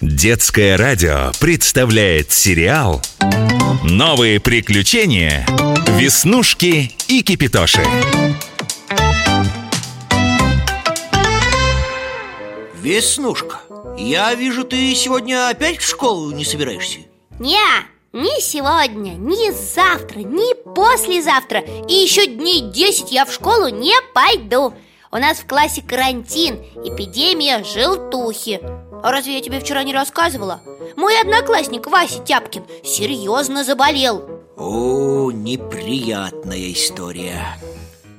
Детское радио представляет сериал «Новые приключения. Веснушки и Кипитоши». Веснушка, я вижу, ты сегодня опять в школу не собираешься? Не, ни сегодня, ни завтра, ни послезавтра И еще дней 10 я в школу не пойду У нас в классе карантин, эпидемия желтухи. А разве я тебе вчера не рассказывала? Мой одноклассник Вася Тяпкин серьезно заболел. О, неприятная история.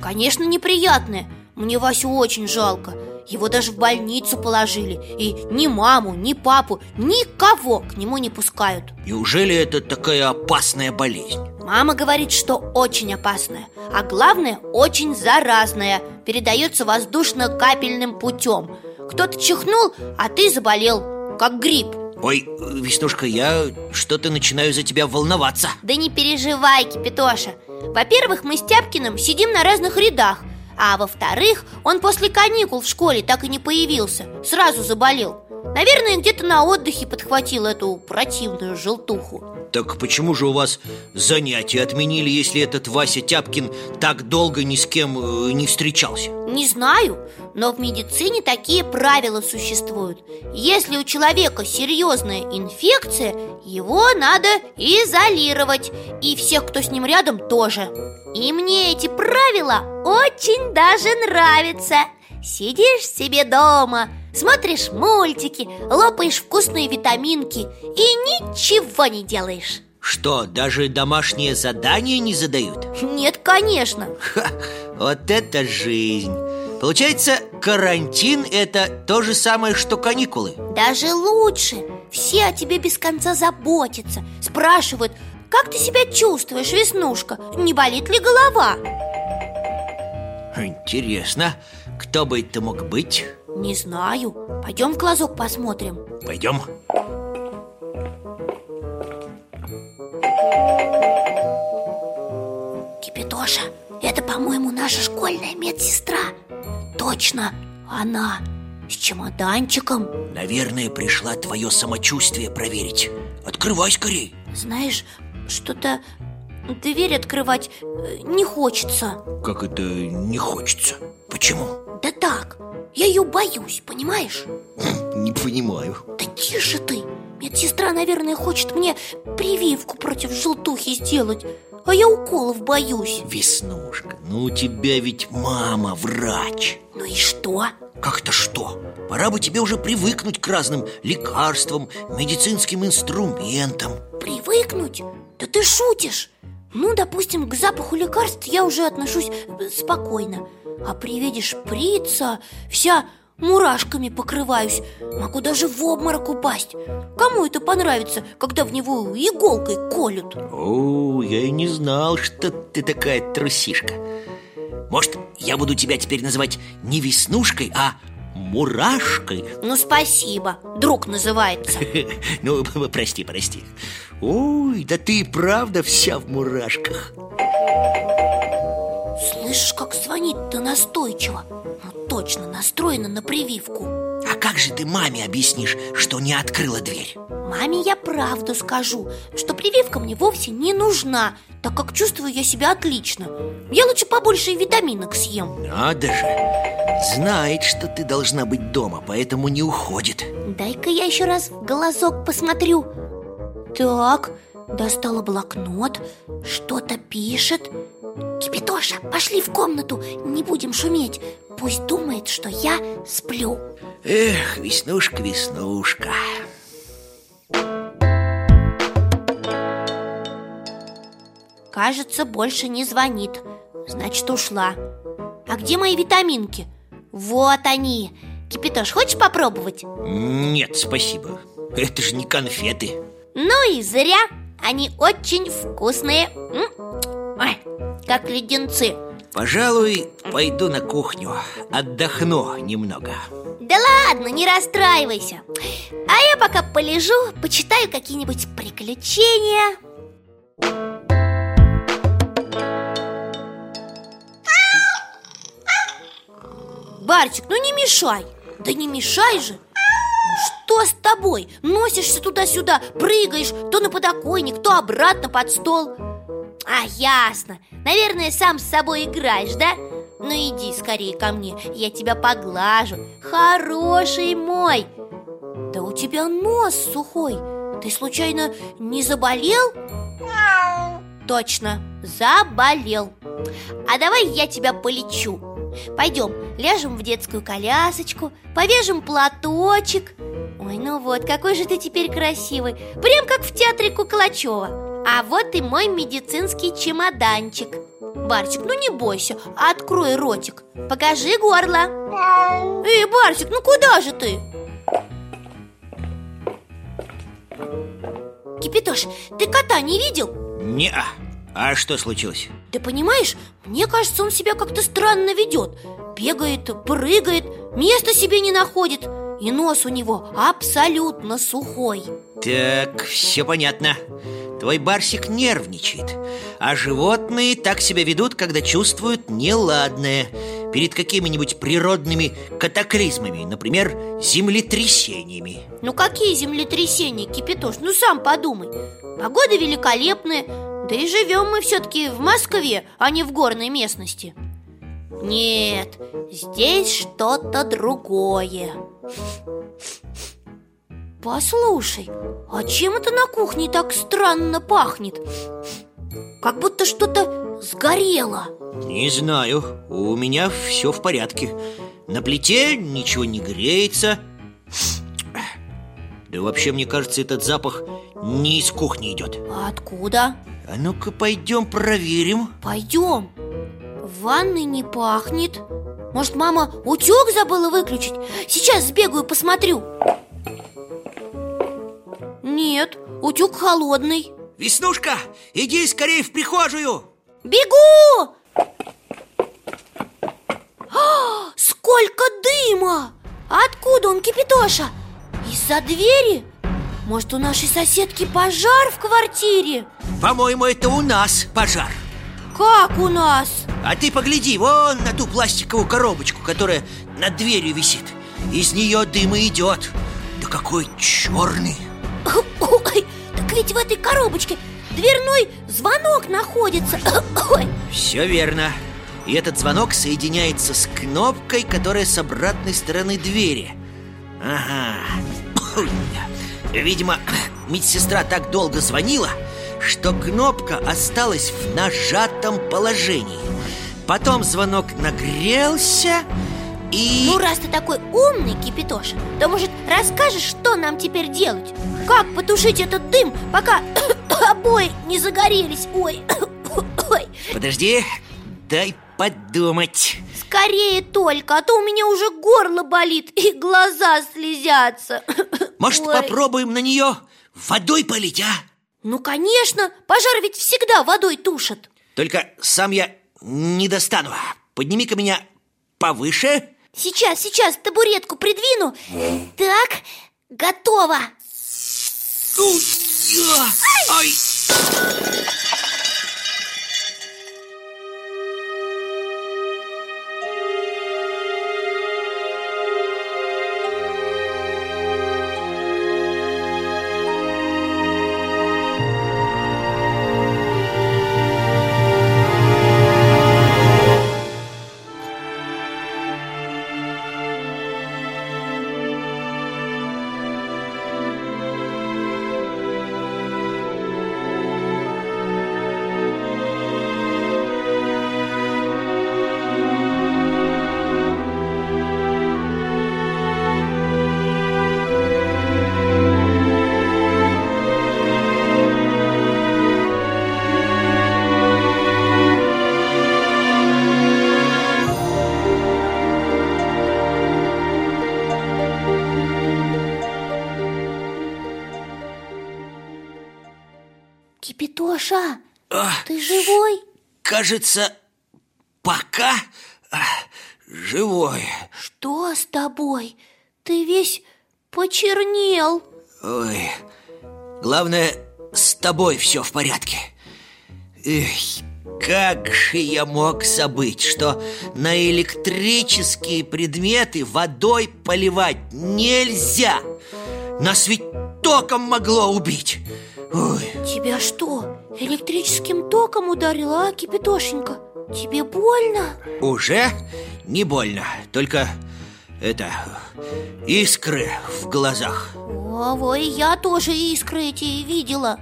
Конечно, неприятная. Мне Васю очень жалко. Его даже в больницу положили. И ни маму, ни папу, никого к нему не пускают. Неужели это такая опасная болезнь? Мама говорит, что очень опасная. А главное, очень заразная Передается воздушно-капельным путем. Кто-то чихнул, а ты заболел, как грипп. Ой, Веснушка, я что-то начинаю за тебя волноваться. Да не переживай, Кипитоша. Во-первых, мы с Тяпкиным сидим на разных рядах а во-вторых, он после каникул в школе так и не появился Сразу заболел. Наверное, где-то на отдыхе подхватил эту противную желтуху Так почему же у вас занятия отменили, если этот Вася Тяпкин так долго ни с кем э, не встречался? Не знаю, но в медицине такие правила существуют. Если у человека серьезная инфекция, его надо изолировать. И всех, кто с ним рядом, тоже. И мне эти правила очень даже нравятся. Сидишь себе дома, смотришь мультики, лопаешь вкусные витаминки и ничего не делаешь Что, даже домашние задания не задают? Нет, конечно Ха, Вот это жизнь Получается, карантин – это то же самое, что каникулы Даже лучше Все о тебе без конца заботятся Спрашивают, как ты себя чувствуешь, Веснушка? Не болит ли голова? Интересно, кто бы это мог быть? Не знаю. Пойдем в глазок посмотрим. Пойдем. Кипятоша, это, по-моему, наша школьная медсестра. Точно, она. С чемоданчиком. Наверное, пришла твое самочувствие проверить. Открывай скорей. Знаешь, что-то дверь открывать э, не хочется. Как это не хочется? Почему? Да так, я ее боюсь, понимаешь? Не понимаю Да тише ты Медсестра, наверное, хочет мне прививку против желтухи сделать А я уколов боюсь Веснушка, ну у тебя ведь мама врач Ну и что? Как то что? Пора бы тебе уже привыкнуть к разным лекарствам, медицинским инструментам Привыкнуть? Да ты шутишь Ну, допустим, к запаху лекарств я уже отношусь э, спокойно А при виде шприца вся мурашками покрываюсь. Могу даже в обморок упасть. Кому это понравится, когда в него иголкой колют? О, я и не знал, что ты такая трусишка. Может, я буду тебя теперь называть не Веснушкой, а Мурашкой? Ну, спасибо, друг называется. Ну, прости, прости. Ой, да ты и правда вся в мурашках Слышишь, как звонит-то настойчиво? Ну, точно, настроена на прививку. А как же ты маме объяснишь, что не открыла дверь? Маме я правду скажу, что прививка мне вовсе не нужна Так как чувствую я себя отлично. Я лучше побольше витаминок съем. Надо же! Знает, что ты должна быть дома, поэтому не уходит. Дай-ка я еще раз в глазок посмотрю. Так, достала блокнот, что-то пишет Кипятоша, пошли в комнату, не будем шуметь. Пусть думает, что я сплю. Эх, Веснушка, Веснушка. Кажется, больше не звонит. Значит, ушла. А где мои витаминки? Вот они. Кипятош, хочешь попробовать? Нет, спасибо. Это же не конфеты. Ну и зря. Они очень вкусные. Ой, как леденцы. Пожалуй, пойду на кухню. Отдохну немного. Да ладно, не расстраивайся. А я пока полежу, почитаю какие-нибудь приключения. Барчик, ну не мешай. Да не мешай же. Что с тобой? Носишься туда-сюда, прыгаешь То на подоконник, то обратно под стол А, ясно. Наверное, сам с собой играешь, да? Ну иди скорее ко мне, я тебя поглажу. Хороший мой! Да у тебя нос сухой. Ты случайно не заболел? Точно, заболел. А давай я тебя полечу. Пойдем, ляжем в детскую колясочку Повяжем платочек. Ой, ну вот, какой же ты теперь красивый. Прям как в театре Куклачева А вот и мой медицинский чемоданчик Барсик, ну не бойся, открой ротик Покажи горло Эй, Барсик, ну куда же ты? Кипятош, ты кота не видел? не -а. а что случилось? Ты понимаешь, мне кажется, он себя как-то странно ведет Бегает, прыгает, места себе не находит И нос у него абсолютно сухой Так, все понятно Твой барсик нервничает А животные так себя ведут, когда чувствуют неладное. Перед какими-нибудь природными катаклизмами Например, землетрясениями. Ну какие землетрясения, Кипятош? Ну сам подумай. Погода великолепная Да и живем мы все-таки в Москве, а не в горной местности. Нет, здесь что-то другое Послушай, а чем это на кухне так странно пахнет? Как будто что-то сгорело. Не знаю, у меня все в порядке. На плите ничего не греется. Да вообще, мне кажется, этот запах не из кухни идет А откуда? А ну-ка пойдем проверим. Пойдем В ванной не пахнет. Может, мама утюг забыла выключить? Сейчас сбегаю, посмотрю Нет, утюг холодный Веснушка, иди скорее в прихожую Бегу! А, сколько дыма! Откуда он, Кипятоша? Из-за двери? Может, у нашей соседки пожар в квартире? По-моему, это у нас пожар Как у нас? А ты погляди вон на ту пластиковую коробочку, которая над дверью висит Из нее дым и идет Да какой черный Ой, так ведь в этой коробочке дверной звонок находится. Ой, Все верно. И этот звонок соединяется с кнопкой, которая с обратной стороны двери. Ага. Видимо, медсестра так долго звонила, что кнопка осталась в нажатом положении. Потом звонок нагрелся и... Ну, раз ты такой умный, Кипятоша То, может, расскажешь, что нам теперь делать? Как потушить этот дым, пока обои не загорелись? Ой, ой Подожди, дай подумать Скорее только, а то у меня уже горло болит и глаза слезятся Может, Ой. попробуем на нее водой полить, а? Ну, конечно, пожар ведь всегда водой тушат Только сам я не достану Подними-ка меня повыше Сейчас, сейчас табуретку придвину. Так, готово. Ай! Кипятоша, А, ты живой? Кажется, пока а, живой. Что с тобой? Ты весь почернел. Ой, главное, с тобой все в порядке. Эх, как же я мог забыть, что на электрические предметы водой поливать нельзя? Нас ведь током могло убить Ой. Тебя что, электрическим током ударило, а, Кипятошенька? Тебе больно? Уже не больно, только это искры в глазах Ого, и я тоже искры эти видела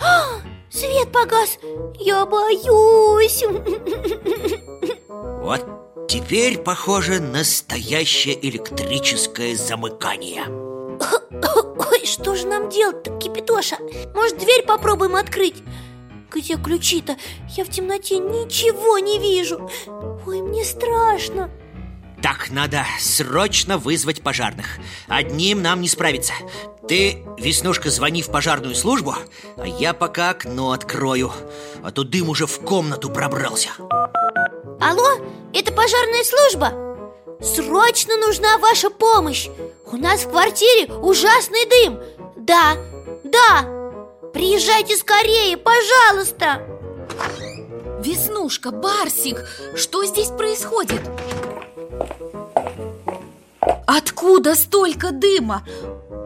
а, Свет погас, я боюсь Вот теперь, похоже, настоящее электрическое замыкание Ой, что же нам делать-то, Кипятоша? Может, дверь попробуем открыть? Где ключи-то? Я в темноте ничего не вижу Ой, мне страшно Так, надо срочно вызвать пожарных Одним нам не справиться Ты, Веснушка, звони в пожарную службу А я пока окно открою А то дым уже в комнату пробрался Алло, это пожарная служба? Срочно нужна ваша помощь! У нас в квартире ужасный дым! Да, да, Приезжайте скорее, пожалуйста! Веснушка, Барсик, что здесь происходит? Откуда столько дыма?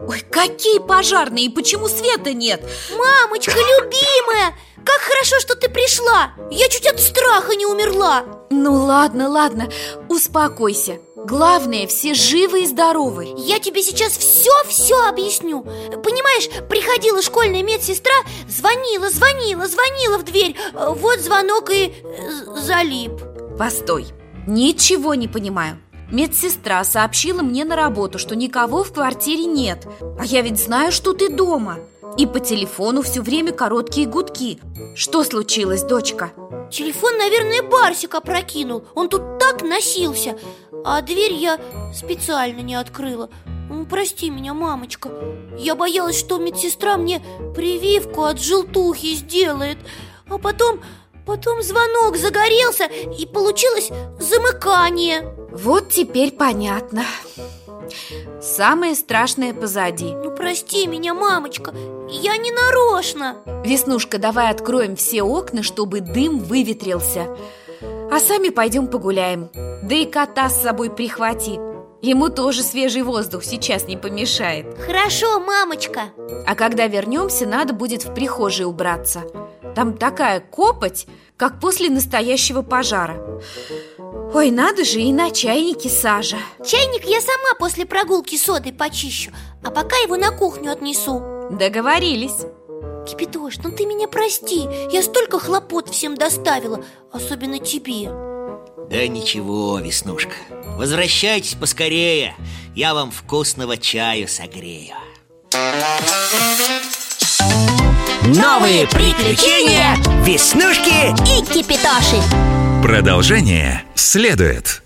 Ой, какие пожарные, и почему света нет? Мамочка, любимая, как хорошо, что ты пришла! Я чуть от страха не умерла! Ну ладно, ладно, успокойся Главное, все живы и здоровы. Я тебе сейчас все-все объясню. Понимаешь, приходила школьная медсестра Звонила, звонила, звонила в дверь. Вот звонок и э, залип. Постой, ничего не понимаю. Медсестра сообщила мне на работу, что никого в квартире нет. А я ведь знаю, что ты дома. И по телефону все время короткие гудки. Что случилось, дочка? Телефон, наверное, Барсик опрокинул. Он тут так носился а дверь я специально не открыла. Прости меня, мамочка. Я боялась, что медсестра мне прививку от желтухи сделает. А потом, потом звонок загорелся И получилось замыкание. Вот теперь понятно. Самое страшное позади. Ну прости меня, мамочка Я не нарочно. Веснушка, давай откроем все окна, чтобы дым выветрился а сами пойдем погуляем. Да и кота с собой прихвати. Ему тоже свежий воздух сейчас не помешает. Хорошо, мамочка. А когда вернемся, надо будет в прихожей убраться. Там такая копоть, как после настоящего пожара. Ой, надо же, и на чайнике сажа. Чайник я сама после прогулки содой почищу А пока его на кухню отнесу. Договорились Кипятош, ну ты меня прости. Я столько хлопот всем доставила Особенно тебе. Да ничего, Веснушка. Возвращайтесь поскорее. Я вам вкусного чаю согрею. Новые приключения Веснушки и Кипятоши Продолжение следует